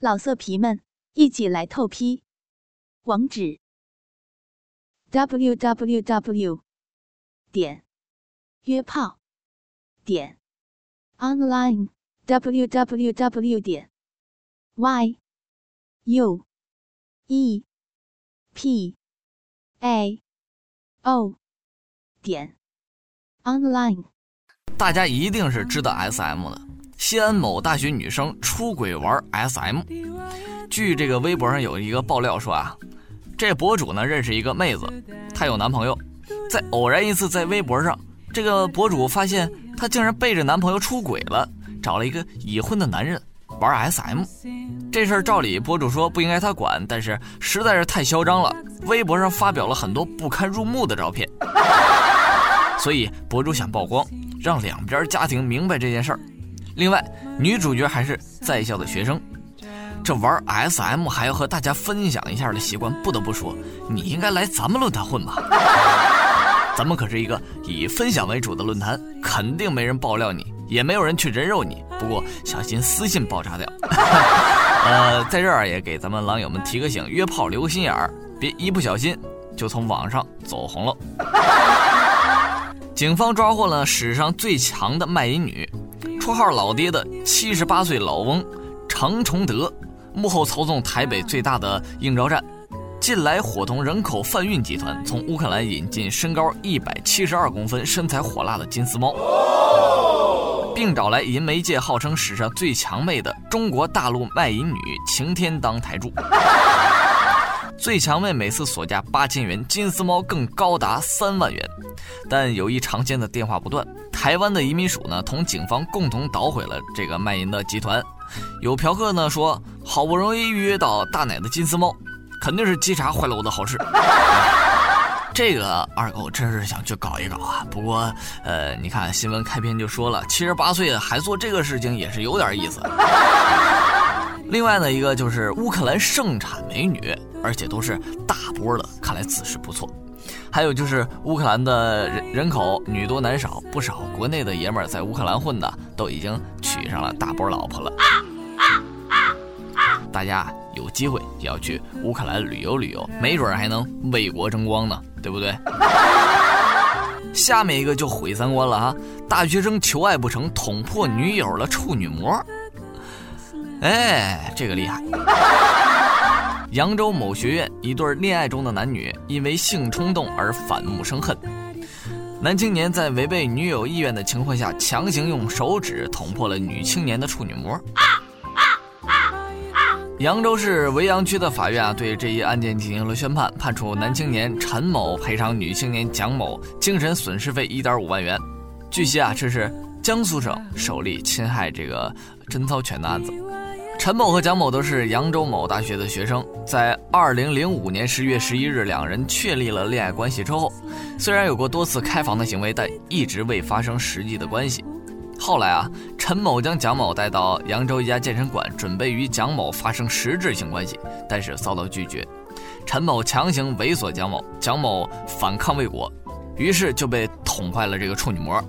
老色皮们，一起来透批！网址：w w w 点约炮点 online w w w 点 y u e p a o 点 online。大家一定是知道 S M 的。西安某大学女生出轨玩 SM，据这个微博上有一个爆料说啊，这博主呢认识一个妹子，她有男朋友，在偶然一次在微博上，这个博主发现她竟然背着男朋友出轨了，找了一个已婚的男人玩 SM。这事儿照理博主说不应该他管，但是实在是太嚣张了，微博上发表了很多不堪入目的照片，所以博主想曝光，让两边家庭明白这件事儿。另外，女主角还是在校的学生，这玩 SM 还要和大家分享一下的习惯，不得不说，你应该来咱们论坛混吧。咱们可是一个以分享为主的论坛，肯定没人爆料你，也没有人去人肉你。不过小心私信爆炸掉。呃，在这儿也给咱们狼友们提个醒：约炮留个心眼儿，别一不小心就从网上走红了。警方抓获了史上最强的卖淫女。绰号老爹的七十八岁老翁程崇德，幕后操纵台北最大的应招站，近来伙同人口贩运集团，从乌克兰引进身高一百七十二公分、身材火辣的金丝猫，并找来银媒界号称史上最强妹的中国大陆卖淫女晴天当台柱。最强妹每次所价八千元，金丝猫更高达三万元，但有一常见的电话不断。台湾的移民署呢，同警方共同捣毁了这个卖淫的集团。有嫖客呢说，好不容易预约到大奶的金丝猫，肯定是稽查坏了我的好事。这个二狗真是想去搞一搞啊！不过，呃，你看新闻开篇就说了，七十八岁还做这个事情，也是有点意思。另外呢，一个就是乌克兰盛产美女，而且都是大波的，看来姿势不错。还有就是乌克兰的人人口女多男少，不少国内的爷们儿在乌克兰混的都已经娶上了大波老婆了。大家有机会也要去乌克兰旅游旅游，没准还能为国争光呢，对不对？下面一个就毁三观了哈！大学生求爱不成，捅破女友的处女膜。哎，这个厉害。扬州某学院一对恋爱中的男女因为性冲动而反目生恨，男青年在违背女友意愿的情况下，强行用手指捅破了女青年的处女膜。扬州市维扬区的法院啊，对这一案件进行了宣判，判处男青年陈某赔偿女青年蒋某精神损失费一点五万元。据悉啊，这是江苏省首例侵害这个贞操权的案子。陈某和蒋某都是扬州某大学的学生，在二零零五年十月十一日，两人确立了恋爱关系之后，虽然有过多次开房的行为，但一直未发生实际的关系。后来啊，陈某将蒋某带到扬州一家健身馆，准备与蒋某发生实质性关系，但是遭到拒绝。陈某强行猥琐蒋某，蒋某反抗未果，于是就被捅坏了这个处女膜。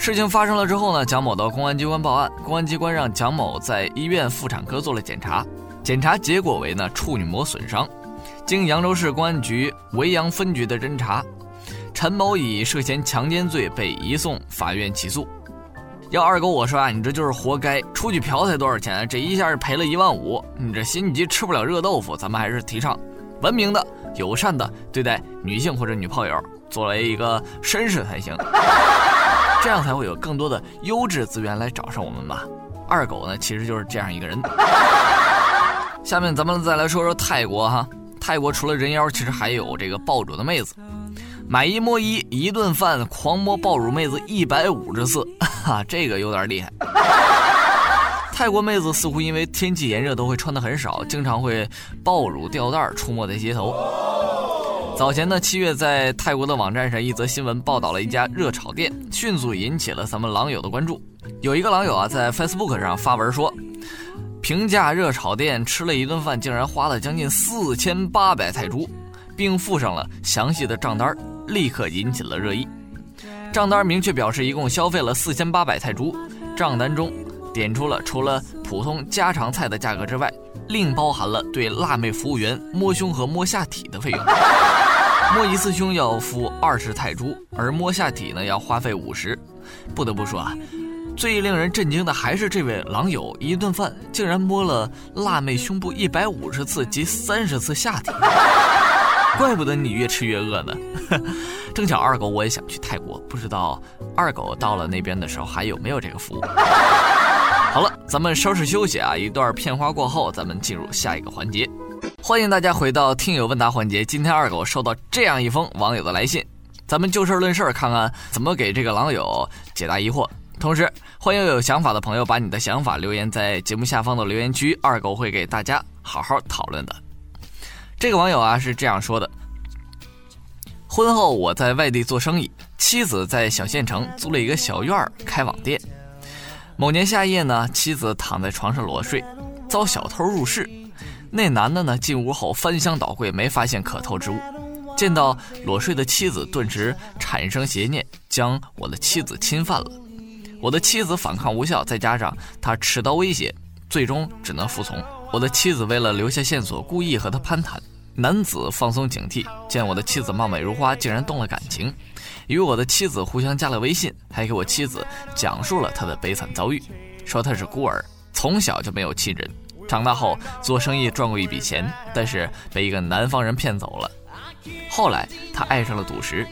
事情发生了之后呢，蒋某到公安机关报案，公安机关让蒋某在医院妇产科做了检查，检查结果为呢处女膜损伤。经扬州市公安局维扬分局的侦查，陈某以涉嫌强奸罪被移送法院起诉。要二狗我说啊，你这就是活该！出去嫖才多少钱？这一下是赔了一万五，你这心急吃不了热豆腐。咱们还是提倡文明的、友善的对待女性或者女炮友，作为一个绅士才行。这样才会有更多的优质资源来找上我们吧。二狗呢，其实就是这样一个人。下面咱们再来说说泰国哈，泰国除了人妖，其实还有这个爆乳的妹子，买一摸一，一顿饭狂摸爆乳妹子一百五十次，哈，这个有点厉害。泰国妹子似乎因为天气炎热，都会穿的很少，经常会爆乳吊带出没在街头。早前呢，七月在泰国的网站上，一则新闻报道了一家热炒店，迅速引起了咱们狼友的关注。有一个狼友啊，在 Facebook 上发文说，评价热炒店吃了一顿饭，竟然花了将近四千八百泰铢，并附上了详细的账单，立刻引起了热议。账单明确表示一共消费了四千八百泰铢，账单中点出了除了普通家常菜的价格之外，另包含了对辣妹服务员摸胸和摸下体的费用。摸一次胸要付二十泰铢，而摸下体呢要花费五十。不得不说啊，最令人震惊的还是这位狼友，一顿饭竟然摸了辣妹胸部一百五十次及三十次下体。怪不得你越吃越饿呢。正巧二狗我也想去泰国，不知道二狗到了那边的时候还有没有这个服务。好了，咱们稍事休息啊，一段片花过后，咱们进入下一个环节。欢迎大家回到听友问答环节。今天二狗收到这样一封网友的来信，咱们就事论事，看看怎么给这个狼友解答疑惑。同时，欢迎有想法的朋友把你的想法留言在节目下方的留言区，二狗会给大家好好讨论的。这个网友啊是这样说的：婚后我在外地做生意，妻子在小县城租了一个小院儿开网店。某年夏夜呢，妻子躺在床上裸睡，遭小偷入室。那男的呢？进屋后翻箱倒柜，没发现可偷之物。见到裸睡的妻子，顿时产生邪念，将我的妻子侵犯了。我的妻子反抗无效，再加上他持刀威胁，最终只能服从。我的妻子为了留下线索，故意和他攀谈。男子放松警惕，见我的妻子貌美如花，竟然动了感情，与我的妻子互相加了微信，还给我妻子讲述了他的悲惨遭遇，说他是孤儿，从小就没有亲人。长大后做生意赚过一笔钱，但是被一个南方人骗走了。后来他爱上了赌石，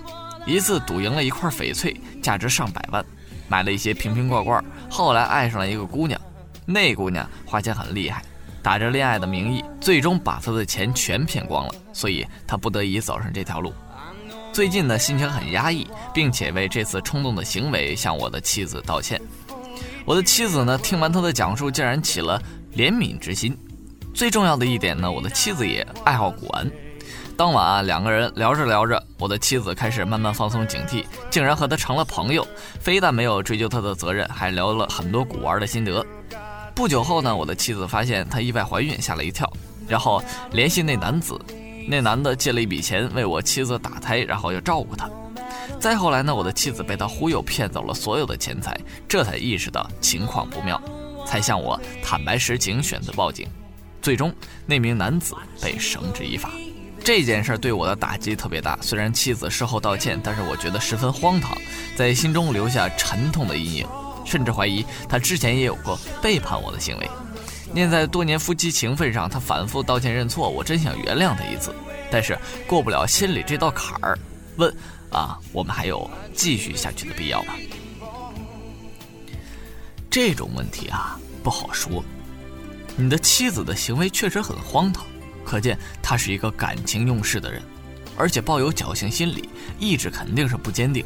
一次赌赢了一块翡翠，价值上百万，买了一些瓶瓶罐罐。后来爱上了一个姑娘，那姑娘花钱很厉害，打着恋爱的名义，最终把他的钱全骗光了，所以他不得已走上这条路。最近呢，心情很压抑，并且为这次冲动的行为向我的妻子道歉。我的妻子呢，听完他的讲述，竟然起了。怜悯之心，最重要的一点呢，我的妻子也爱好古玩。当晚啊，两个人聊着聊着，我的妻子开始慢慢放松警惕，竟然和他成了朋友。非但没有追究他的责任，还聊了很多古玩的心得。不久后呢，我的妻子发现她意外怀孕，吓了一跳，然后联系那男子。那男的借了一笔钱为我妻子打胎，然后要照顾她。再后来呢，我的妻子被他忽悠骗走了所有的钱财，这才意识到情况不妙。才向我坦白实情，选择报警，最终那名男子被绳之以法。这件事对我的打击特别大，虽然妻子事后道歉，但是我觉得十分荒唐，在心中留下沉痛的阴影，甚至怀疑他之前也有过背叛我的行为。念在多年夫妻情分上，他反复道歉认错，我真想原谅他一次，但是过不了心里这道坎儿。问啊，我们还有继续下去的必要吗？这种问题啊不好说。你的妻子的行为确实很荒唐，可见她是一个感情用事的人，而且抱有侥幸心理，意志肯定是不坚定，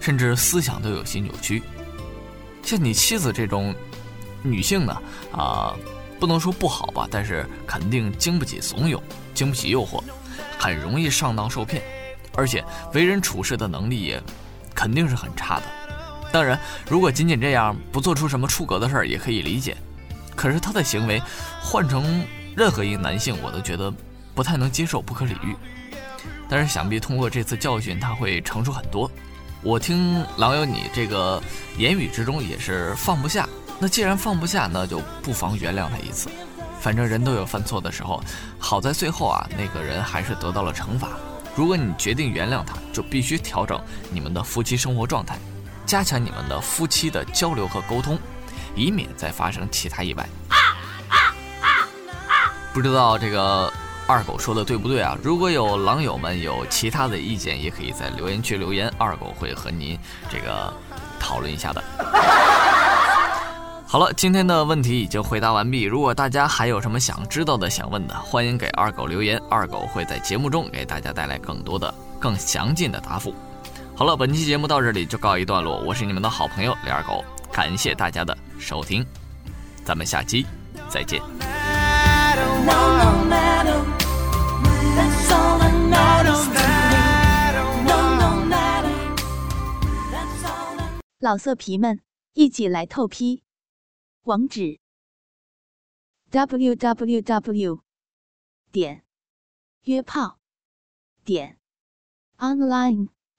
甚至思想都有些扭曲。像你妻子这种女性呢，啊，不能说不好吧，但是肯定经不起怂恿，经不起诱惑，很容易上当受骗，而且为人处事的能力也肯定是很差的。当然，如果仅仅这样不做出什么出格的事儿，也可以理解。可是他的行为，换成任何一个男性，我都觉得不太能接受，不可理喻。但是想必通过这次教训，他会成熟很多。我听狼友你这个言语之中也是放不下。那既然放不下，那就不妨原谅他一次。反正人都有犯错的时候，好在最后啊，那个人还是得到了惩罚。如果你决定原谅他，就必须调整你们的夫妻生活状态。加强你们的夫妻的交流和沟通，以免再发生其他意外。不知道这个二狗说的对不对啊？如果有狼友们有其他的意见，也可以在留言区留言，二狗会和您这个讨论一下的。好了，今天的问题已经回答完毕。如果大家还有什么想知道的、想问的，欢迎给二狗留言，二狗会在节目中给大家带来更多的、更详尽的答复。好了，本期节目到这里就告一段落。我是你们的好朋友李二狗，感谢大家的收听，咱们下期再见。老色皮们，一起来透批，网址：w w w. 点约炮点 online。